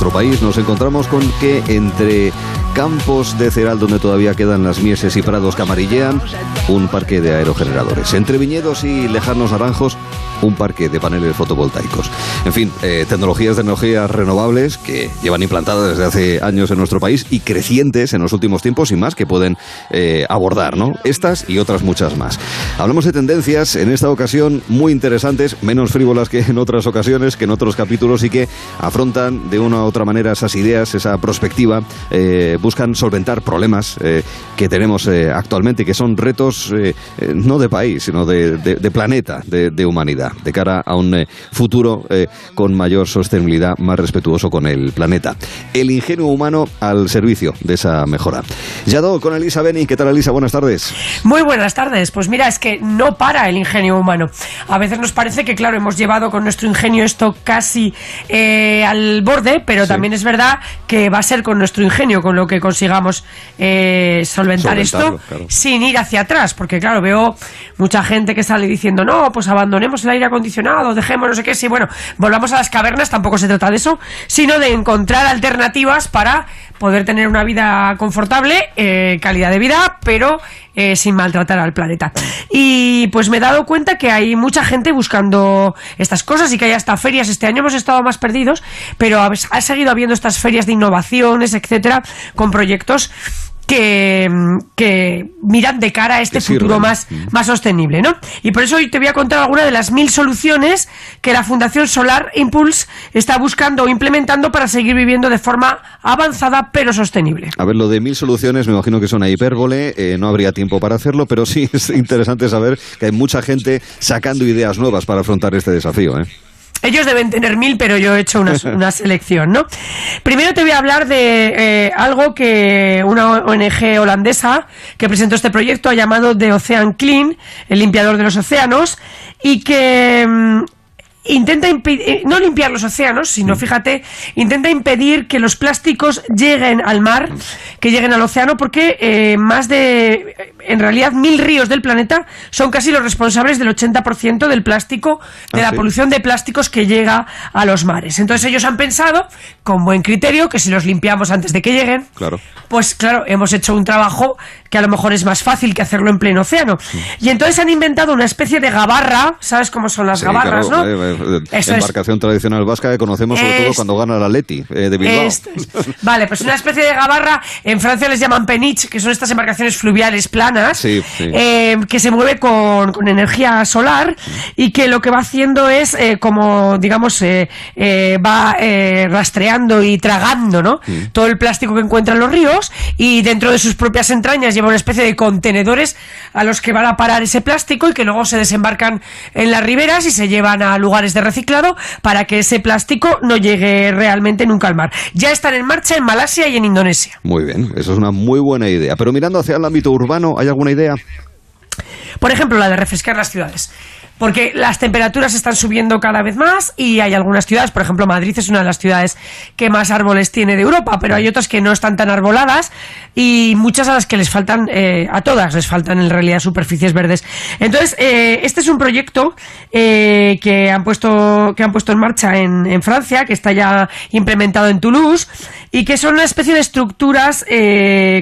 nuestro país, nos encontramos con que entre campos de cereal donde todavía quedan las mieses y prados que amarillean, un parque de aerogeneradores. Entre viñedos y lejanos naranjos, un parque de paneles fotovoltaicos. En fin, eh, tecnologías de energías renovables que llevan implantadas desde hace años en nuestro país y crecientes en los últimos tiempos y más que pueden eh, abordar, ¿no? Estas y otras muchas más. Hablamos de tendencias en esta ocasión muy interesantes, menos frívolas que en otras ocasiones, que en otros capítulos y que afrontan de una u otra manera esas ideas, esa perspectiva, eh, buscan solventar problemas que tenemos actualmente, que son retos no de país, sino de, planeta, de humanidad de cara a un eh, futuro eh, con mayor sostenibilidad, más respetuoso con el planeta. El ingenio humano al servicio de esa mejora. Yado con Elisa Beni. ¿Qué tal, Elisa? Buenas tardes. Muy buenas tardes. Pues mira, es que no para el ingenio humano. A veces nos parece que, claro, hemos llevado con nuestro ingenio esto casi eh, al borde, pero también es verdad que va a ser con nuestro ingenio con lo que consigamos solventar esto sin ir hacia atrás. Porque, claro, veo mucha gente que sale diciendo, no, pues abandonemos el aire acondicionado, dejemos no sé qué, si bueno, volvamos a las cavernas, tampoco se trata de eso, sino de encontrar alternativas para poder tener una vida confortable, eh, calidad de vida, pero eh, sin maltratar al planeta. Y pues me he dado cuenta que hay mucha gente buscando estas cosas y que hay hasta ferias. Este año hemos estado más perdidos, pero ha seguido habiendo estas ferias de innovaciones, etcétera, con proyectos que, miran de cara a este futuro más, mm. más sostenible, ¿no? Y por eso hoy te voy a contar algunas de las mil soluciones que la Fundación Solar Impulse está buscando o implementando para seguir viviendo de forma avanzada pero sostenible. A ver, lo de mil soluciones me imagino que es una hipérbole, eh, no habría tiempo para hacerlo, pero sí es interesante saber que hay mucha gente sacando ideas nuevas para afrontar este desafío, ¿eh? Ellos deben tener mil, pero yo he hecho una, selección, ¿no? Primero te voy a hablar de eh, algo que una ONG holandesa que presentó este proyecto ha llamado The Ocean Clean, el limpiador de los océanos, y que mm, intenta eh, no limpiar los océanos, sino fíjate, intenta impedir que los plásticos lleguen al mar, que lleguen al océano, porque eh, más de, en realidad, mil ríos del planeta son casi los responsables del 80% del plástico, de ah, la polución de plásticos que llega a los mares. Entonces ellos han pensado, con buen criterio, que si los limpiamos antes de que lleguen, claro. pues claro, hemos hecho un trabajo que a lo mejor es más fácil que hacerlo en pleno océano. Y entonces han inventado una especie de gabarra, ¿sabes cómo son las gabarras, no? Eh, embarcación tradicional vasca que conocemos sobre todo cuando gana la Leti eh, de Bilbao. Vale, pues una especie de gabarra, en Francia les llaman penich, que son estas embarcaciones fluviales eh, que se mueve con, energía solar y que lo que va haciendo es eh, como, digamos, va rastreando y tragando ¿no? Todo el plástico que encuentra en los ríos y dentro de sus propias entrañas lleva una especie de contenedores a los que van a parar ese plástico y que luego se desembarcan en las riberas y se llevan a lugares de reciclado para que ese plástico no llegue realmente nunca al mar. Ya están en marcha en Malasia y en Indonesia. Muy bien, eso es una muy buena idea. Pero mirando hacia el ámbito urbano, ¿hay alguna idea? Por ejemplo, la de refrescar las ciudades porque las temperaturas están subiendo cada vez más y hay algunas ciudades, por ejemplo Madrid es una de las ciudades que más árboles tiene de Europa, pero hay otras que no están tan arboladas y muchas a las que les faltan, eh, a todas les faltan en realidad superficies verdes. Entonces, eh, este es un proyecto eh, que, han puesto, que han puesto en marcha en, en, Francia, que está ya implementado en Toulouse y que son una especie de estructuras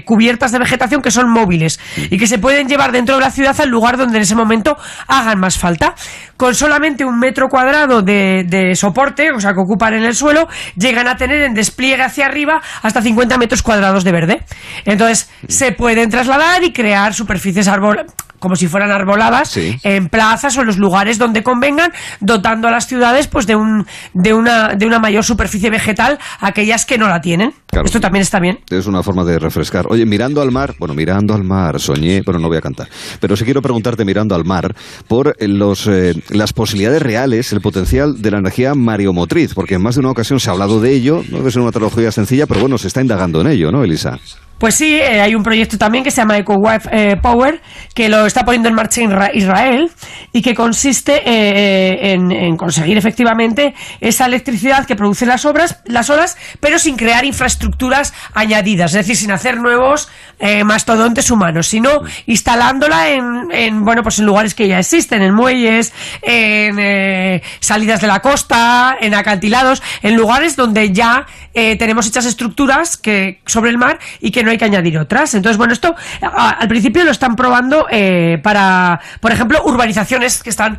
cubiertas de vegetación que son móviles y que se pueden llevar dentro de la ciudad al lugar donde en ese momento hagan más falta con solamente un metro cuadrado de, soporte, o sea, que ocupan en el suelo, llegan a tener en despliegue hacia arriba hasta 50 metros cuadrados de verde. Entonces, se pueden trasladar y crear superficies árbol como si fueran arboladas en plazas o en los lugares donde convengan, dotando a las ciudades pues de un de una de una mayor superficie vegetal aquellas que no la tienen. Esto también está bien. Es una forma de refrescar. Oye, mirando al mar, bueno, mirando al mar, soñé, pero no voy a cantar. Pero sí quiero preguntarte mirando al mar por los eh, las posibilidades reales, el potencial de la energía mareomotriz, porque en más de una ocasión se ha hablado de ello, no es una tecnología sencilla, pero bueno, se está indagando en ello, ¿no, Elisa? Pues sí, eh, hay un proyecto también que se llama EcoWife eh, Power, que lo está poniendo en marcha Israel y que consiste eh, en, conseguir efectivamente esa electricidad que producen las obras, las olas, pero sin crear infraestructuras añadidas, es decir, sin hacer nuevos mastodontes humanos, sino instalándola en, bueno, pues en lugares que ya existen, en muelles, en salidas de la costa, en acantilados, en lugares donde ya tenemos hechas estructuras que sobre el mar y que no hay que añadir otras. Entonces, bueno, esto al principio lo están probando eh, para, por ejemplo, urbanizaciones que están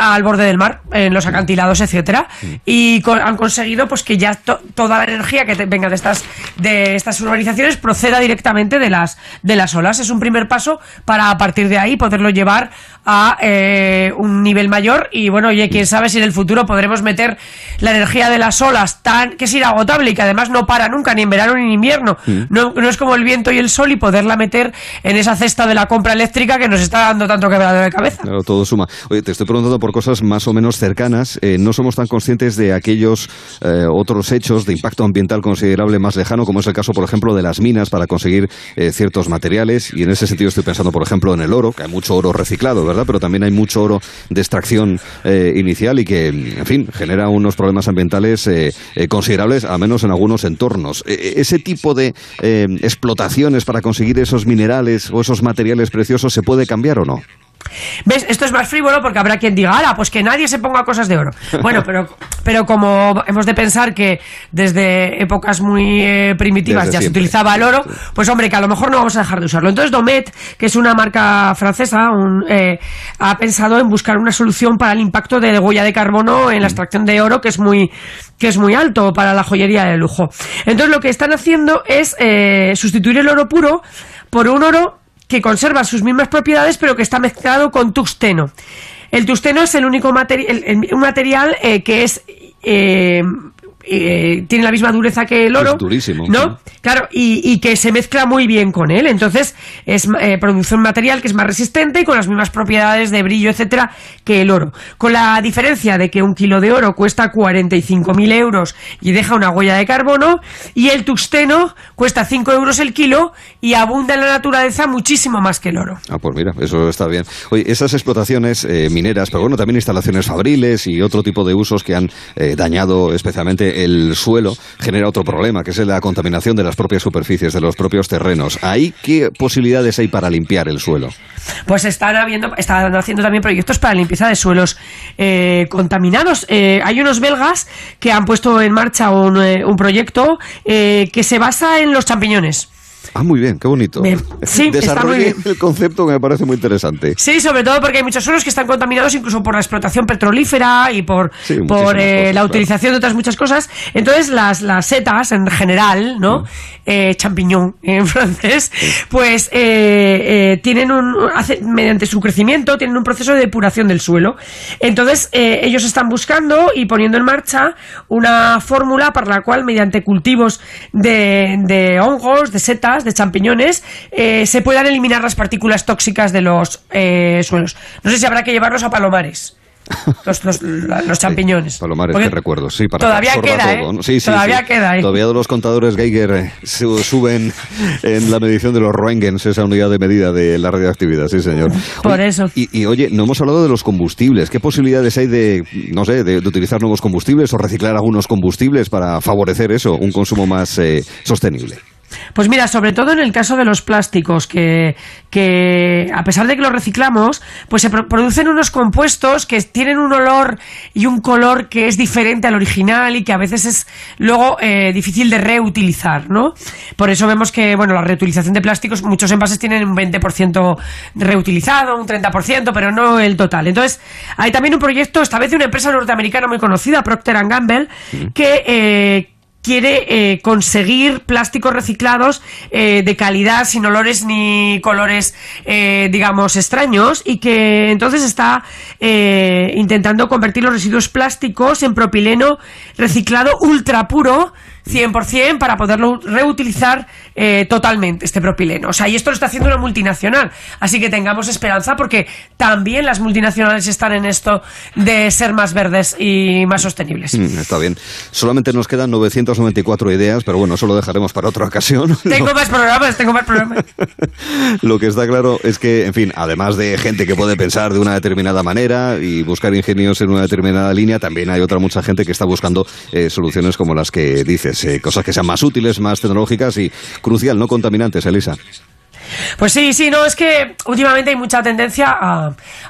al borde del mar, en los acantilados, etcétera, y han conseguido pues que ya toda la energía que venga de estas de estas urbanizaciones proceda directamente de las de las olas. Es un primer paso para a partir de ahí poderlo llevar a eh, un nivel mayor y bueno, oye, quién sabe si en el futuro podremos meter la energía de las olas tan que es inagotable y que además no para nunca ni en verano ni en invierno. No, no es como el viento y el sol y poderla meter en esa cesta de la compra eléctrica que nos está dando tanto quebrado de cabeza. Claro, todo suma. Oye, te estoy preguntando por cosas más o menos cercanas. Eh, no somos tan conscientes de aquellos eh, otros hechos de impacto ambiental considerable más lejano, como es el caso, por ejemplo, de las minas para conseguir ciertos materiales. Y en ese sentido estoy pensando, por ejemplo, en el oro, que hay mucho oro reciclado, ¿verdad? Pero también hay mucho oro de extracción eh, inicial y que, en fin, genera unos problemas ambientales eh, eh, considerables, al menos en algunos entornos. ¿Ese tipo de explotaciones para conseguir esos minerales o esos materiales preciosos se puede cambiar o no? ¿Ves? Esto es más frívolo porque habrá quien diga, ala, pues que nadie se ponga cosas de oro. Bueno, pero, pero como hemos de pensar que desde épocas muy eh, primitivas ya se utilizaba el oro, pues hombre, que a lo mejor no vamos a dejar de usarlo. Entonces Domet, que es una marca francesa, eh, ha pensado en buscar una solución para el impacto de huella de carbono en la extracción de oro, que es muy, que es muy alto para la joyería de lujo. Entonces lo que están haciendo es eh, sustituir el oro puro por un oro que conserva sus mismas propiedades, pero que está mezclado con tungsteno. El tungsteno es el único material, un material eh, que es eh, eh, tiene la misma dureza que el oro. durísimo. ¿No? Claro, y, que se mezcla muy bien con él. Entonces, es, eh, produce un material que es más resistente y con las mismas propiedades de brillo, etcétera, que el oro. Con la diferencia de que un kilo de oro cuesta 45.000 euros y deja una huella de carbono, y el tungsteno cuesta 5 euros el kilo y abunda en la naturaleza muchísimo más que el oro. Ah, pues mira, eso está bien. Oye, esas explotaciones eh, mineras, pero bueno, también instalaciones fabriles y otro tipo de usos que han dañado especialmente el suelo genera otro problema, que es la contaminación de las propias superficies, de los propios terrenos. ¿Ahí qué posibilidades hay para limpiar el suelo? Pues están, habiendo, están haciendo también proyectos para limpieza de suelos eh, contaminados. Eh, hay unos belgas que han puesto en marcha un, eh, un proyecto que se basa en los champiñones. Ah, muy bien, qué bonito. Sí, está muy bien. el concepto que me parece muy interesante. Sí, sobre todo porque hay muchos suelos que están contaminados incluso por la explotación petrolífera y por, por eh, la utilización de otras muchas cosas. Entonces, las, las setas en general, ¿no? Mm. Eh, champiñón en francés, pues eh, eh, tienen un. mediante su crecimiento, tienen un proceso de depuración del suelo. Entonces, ellos están buscando y poniendo en marcha una fórmula para la cual, mediante cultivos de, de hongos, de setas, de champiñones, eh, se puedan eliminar las partículas tóxicas de los eh, suelos. No sé si habrá que llevarlos a palomares. Los, champiñones. palomares, que recuerdo, sí, para todavía queda, ¿eh? todavía queda, ¿eh? Todavía los contadores Geiger suben en la medición de los Roentgens, esa unidad de medida de la radioactividad, sí, señor. Por eso. Y, oye, no hemos hablado de los combustibles. ¿Qué posibilidades hay de, no sé, de, utilizar nuevos combustibles o reciclar algunos combustibles para favorecer eso, un consumo más sostenible? Pues mira, sobre todo en el caso de los plásticos, que, que a pesar de que los reciclamos, pues se producen unos compuestos que tienen un olor y un color que es diferente al original y que a veces es luego eh, difícil de reutilizar, ¿no? Por eso vemos que, bueno, la reutilización de plásticos, muchos envases tienen un 20% reutilizado, un 30%, pero no el total. Entonces, hay también un proyecto, esta vez de una empresa norteamericana muy conocida, Procter Gamble, que... Eh, quiere eh, conseguir plásticos reciclados eh, de calidad, sin olores ni colores, eh, digamos, extraños, y que entonces está intentando convertir los residuos plásticos en propileno reciclado ultra puro 100% para poderlo reutilizar eh, totalmente este propileno. O sea, y esto lo está haciendo una multinacional. Así que tengamos esperanza porque también las multinacionales están en esto de ser más verdes y más sostenibles. Mm, está bien. Solamente nos quedan 994 ideas, pero bueno, eso lo dejaremos para otra ocasión. Tengo más programas, tengo más programas. lo que está claro es que, en fin, además de gente que puede pensar de una determinada manera y buscar ingenios en una determinada línea, también hay otra mucha gente que está buscando eh, soluciones como las que eh, cosas que sean más útiles, más tecnológicas y crucial, no contaminantes, Elisa. Pues sí, sí, no, es que últimamente hay mucha tendencia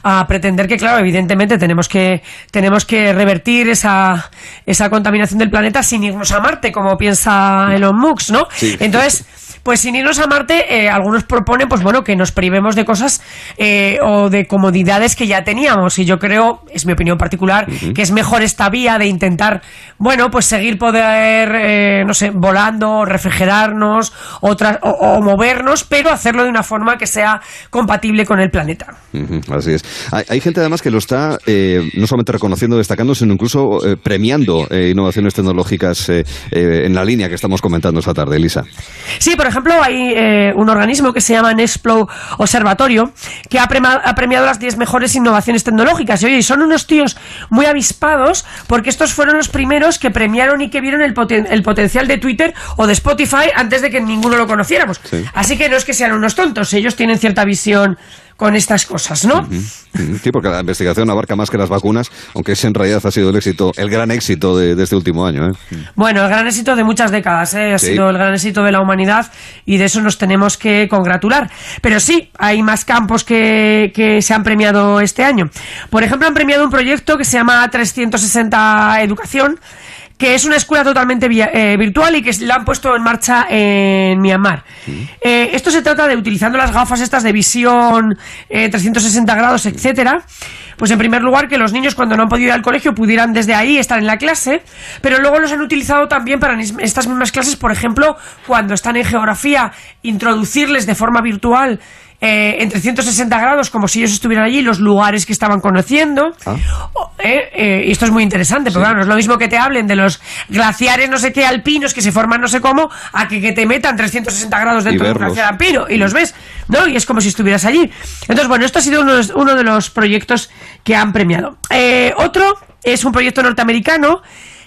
a, pretender que, claro, evidentemente tenemos que, tenemos que revertir esa, esa contaminación del planeta sin irnos a Marte, como piensa Elon Musk, ¿no? Entonces pues sin irnos a Marte, eh, algunos proponen, pues bueno, que nos privemos de cosas eh, o de comodidades que ya teníamos. Y yo creo, es mi opinión particular, que es mejor esta vía de intentar, bueno, pues seguir poder, eh, no sé, volando, refrigerarnos o, movernos, pero hacerlo de una forma que sea compatible con el planeta. así es. Hay, gente además que lo está no solamente reconociendo, destacando, sino incluso premiando innovaciones tecnológicas en la línea que estamos comentando esta tarde, Elisa. Sí, por ejemplo, hay eh, un organismo que se llama Nextplo Observatorio que ha, premiado las 10 mejores innovaciones tecnológicas. Y oye, son unos tíos muy avispados porque estos fueron los primeros que premiaron y que vieron el, potencial de Twitter o de Spotify antes de que ninguno lo conociéramos. Así que no es que sean unos tontos, ellos tienen cierta visión con estas cosas, ¿no? Sí, porque la investigación abarca más que las vacunas, aunque ese en realidad ha sido el éxito, el gran éxito de, este último año. ¿eh? Bueno, el gran éxito de muchas décadas, ¿eh? ha sido el gran éxito de la humanidad y de eso nos tenemos que congratular. Pero sí, hay más campos que, que se han premiado este año. Por ejemplo, han premiado un proyecto que se llama 360 Educación que es una escuela totalmente eh, virtual y que la han puesto en marcha en Myanmar. Eh, esto se trata de utilizando las gafas estas de visión 360 eh, grados, etcétera. Pues en primer lugar que los niños cuando no han podido ir al colegio pudieran desde ahí estar en la clase, pero luego los han utilizado también para estas mismas clases, por ejemplo, cuando están en geografía, introducirles de forma virtual eh, en 360 grados, como si ellos estuvieran allí, los lugares que estaban conociendo. Ah. Eh, eh, y esto es muy interesante, pero claro, no es lo mismo que te hablen de los glaciares no sé qué alpinos que se forman no sé cómo, a que, que te metan 360 grados dentro de un glaciar alpino y los ves, ¿no? Y es como si estuvieras allí. Entonces, bueno, esto ha sido uno, uno de los proyectos que han premiado. otro es un proyecto norteamericano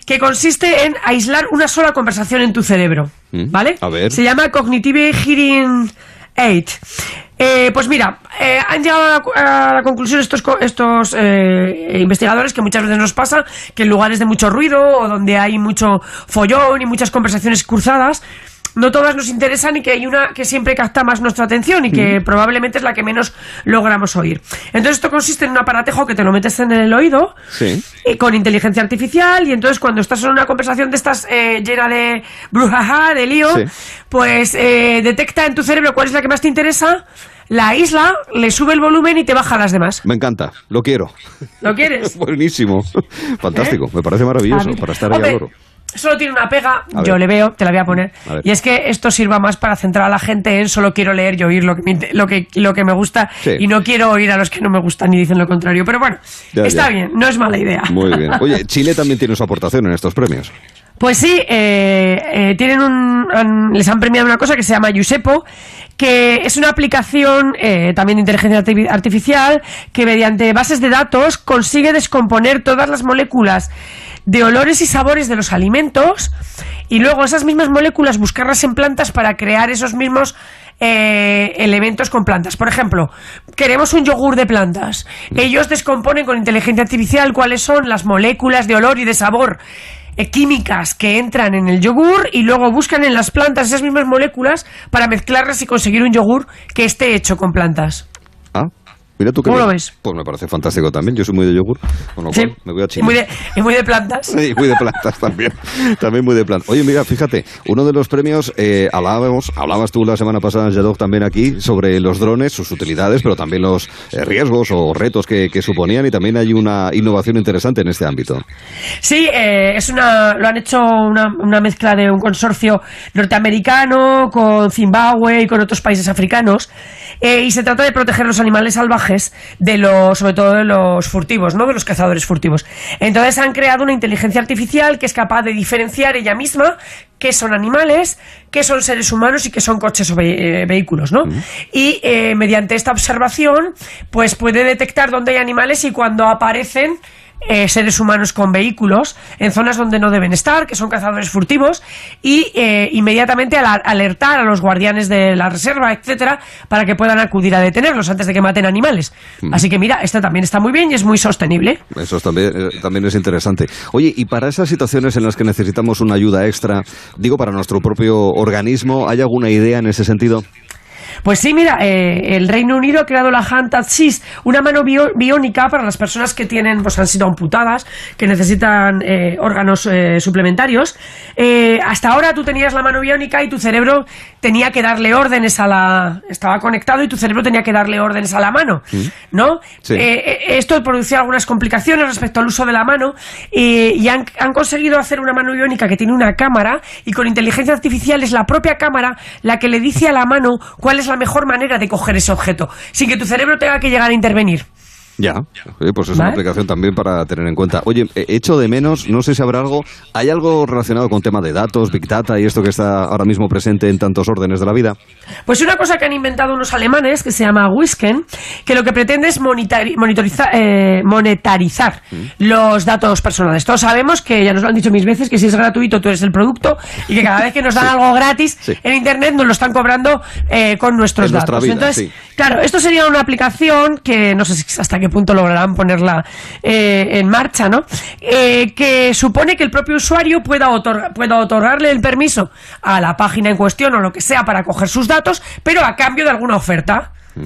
que consiste en aislar una sola conversación en tu cerebro, mm. ¿vale? A ver. Se llama Cognitive Hearing Aid. Eh, pues mira, eh, han llegado a la, conclusión estos, estos eh, investigadores que muchas veces nos pasa que en lugares de mucho ruido o donde hay mucho follón y muchas conversaciones cruzadas, no todas nos interesan y que hay una que siempre capta más nuestra atención y que probablemente es la que menos logramos oír. Entonces esto consiste en un aparatejo que te lo metes en el oído y con inteligencia artificial y entonces cuando estás en una conversación de estas eh, llena de brujaja, de lío, pues eh, detecta en tu cerebro cuál es la que más te interesa la isla, le sube el volumen y te baja las demás. Me encanta, lo quiero. ¿Lo quieres? Buenísimo, fantástico, me parece maravilloso para estar ahí al oro. Solo tiene una pega, yo le veo, te la voy a poner. y es que esto sirva más para centrar a la gente en solo quiero leer y oír lo que me, lo que, lo que me gusta y no quiero oír a los que no me gustan y dicen lo contrario. Pero bueno, está bien, no es mala idea. Muy bien. Oye, Chile también tiene su aportación en estos premios. Pues sí, eh, eh, tienen un, les han premiado una cosa que se llama Yusepo, que es una aplicación eh, también de inteligencia artificial que mediante bases de datos consigue descomponer todas las moléculas de olores y sabores de los alimentos y luego esas mismas moléculas buscarlas en plantas para crear esos mismos eh, elementos con plantas. Por ejemplo, queremos un yogur de plantas. Ellos descomponen con inteligencia artificial cuáles son las moléculas de olor y de sabor eh, químicas que entran en el yogur y luego buscan en las plantas esas mismas moléculas para mezclarlas y conseguir un yogur que esté hecho con plantas. Mira tú ¿Cómo lo ves? Pues me parece fantástico también. Yo soy muy de yogur, con lo cual me voy a Chile. Y muy de, y muy de plantas. Sí, muy de plantas también. también muy de plantas. Oye, mira, fíjate, uno de los premios, eh, hablábamos, hablabas tú la semana pasada, Jadok, también aquí, sobre los drones, sus utilidades, pero también los eh, riesgos o retos que, suponían y también hay una innovación interesante en este ámbito. Sí, eh, es una, lo han hecho una, una mezcla de un consorcio norteamericano con Zimbabue y con otros países africanos y se trata de proteger los animales salvajes de los, sobre todo de los furtivos, ¿no? De los cazadores furtivos. Entonces han creado una inteligencia artificial que es capaz de diferenciar ella misma qué son animales, qué son seres humanos y qué son coches o ve- eh, vehículos, ¿no? Y eh, mediante esta observación, pues puede detectar dónde hay animales y cuando aparecen eh, seres humanos con vehículos en zonas donde no deben estar, que son cazadores furtivos, y eh, inmediatamente alertar a los guardianes de la reserva, etcétera, para que puedan acudir a detenerlos antes de que maten animales. Así que mira, esto también está muy bien y es muy sostenible. Eso es también, eh, también es interesante. Oye, y para esas situaciones en las que necesitamos una ayuda extra, digo, para nuestro propio organismo, ¿hay alguna idea en ese sentido? Pues sí, mira, eh, el Reino Unido ha creado la Hand Assist, una mano biónica para las personas que tienen, pues han sido amputadas, que necesitan eh, órganos eh, suplementarios. Eh, hasta ahora tú tenías la mano biónica y tu cerebro tenía que darle órdenes a la, estaba conectado y tu cerebro tenía que darle órdenes a la mano, ¿no? Sí. Eh, eh, esto producía algunas complicaciones respecto al uso de la mano y han, han conseguido hacer una mano biónica que tiene una cámara y con inteligencia artificial es la propia cámara la que le dice a la mano cuál es la mejor manera de coger ese objeto, sin que tu cerebro tenga que llegar a intervenir. Ya, Eh, pues es una aplicación también para tener en cuenta. Oye, eh, echo de menos, no sé si habrá algo, ¿hay algo relacionado con tema de datos, Big Data y esto que está ahora mismo presente en tantos órdenes de la vida? Pues una cosa que han inventado unos alemanes que se llama Wisken, que lo que pretende es monitari- monitoriza- eh, monetarizar los datos personales. Todos sabemos que, ya nos lo han dicho mil veces, que si es gratuito tú eres el producto y que cada vez que nos dan algo gratis Sí. en Internet nos lo están cobrando eh, con nuestros En datos. vida, Entonces, sí. claro, esto sería una aplicación que no sé si hasta qué punto lograrán ponerla eh, en marcha, ¿no? Eh, que supone que el propio usuario pueda, otorga- pueda otorgarle el permiso a la página en cuestión o lo que sea para coger sus datos, pero a cambio de alguna oferta. Mm.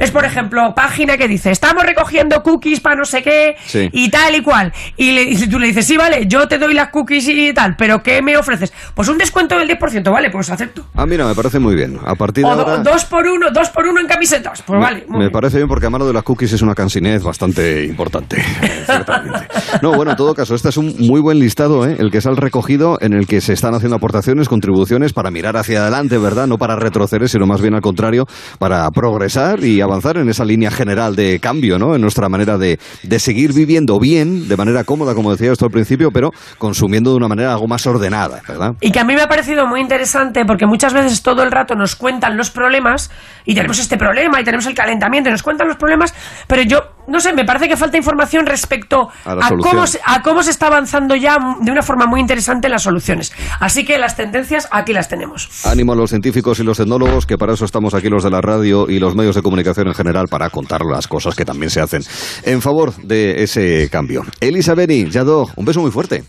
Es, por ejemplo, página que dice, estamos recogiendo cookies para no sé qué Sí. y tal y cual. Y, le- y tú le dices, sí, vale, yo te doy las cookies y tal, pero ¿qué me ofreces? Pues un descuento del 10%, vale, pues acepto. Ah, mira, me parece muy bien. A partir de O do- ahora... dos por uno, dos por uno en camisetas. Pues vale. muy Me bien. parece bien porque a mano de las cookies es una cansinez bastante importante. ciertamente. No, bueno, en todo caso, este es un muy buen listado, ¿eh? el que se ha recogido, en el que se están haciendo aportaciones, contribuciones para mirar hacia adelante, ¿verdad? No para retroceder, sino más bien al contrario, para progresar y avanzar en esa línea general de cambio, ¿no? En nuestra manera de, de seguir viviendo bien, de manera cómoda, como decía esto al principio, pero consumiendo de una manera algo más ordenada, ¿verdad? Y que a mí me ha parecido muy interesante porque muchas veces todo el rato nos cuentan los problemas y tenemos este problema y tenemos el calentamiento y nos cuentan los problemas, pero yo, no sé, me parece que falta información respecto A a, cómo, se- a cómo se está avanzando ya de una forma muy interesante en las soluciones. Así que las tendencias aquí las tenemos. Ánimo a los científicos y los tecnólogos, que para eso estamos aquí los de la radio y los medios de comunicación en general, para contar las cosas que también se hacen en favor de ese cambio. Elisa Beni, Yadó, un beso muy fuerte.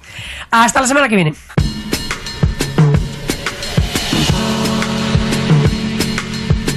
Hasta la semana que viene.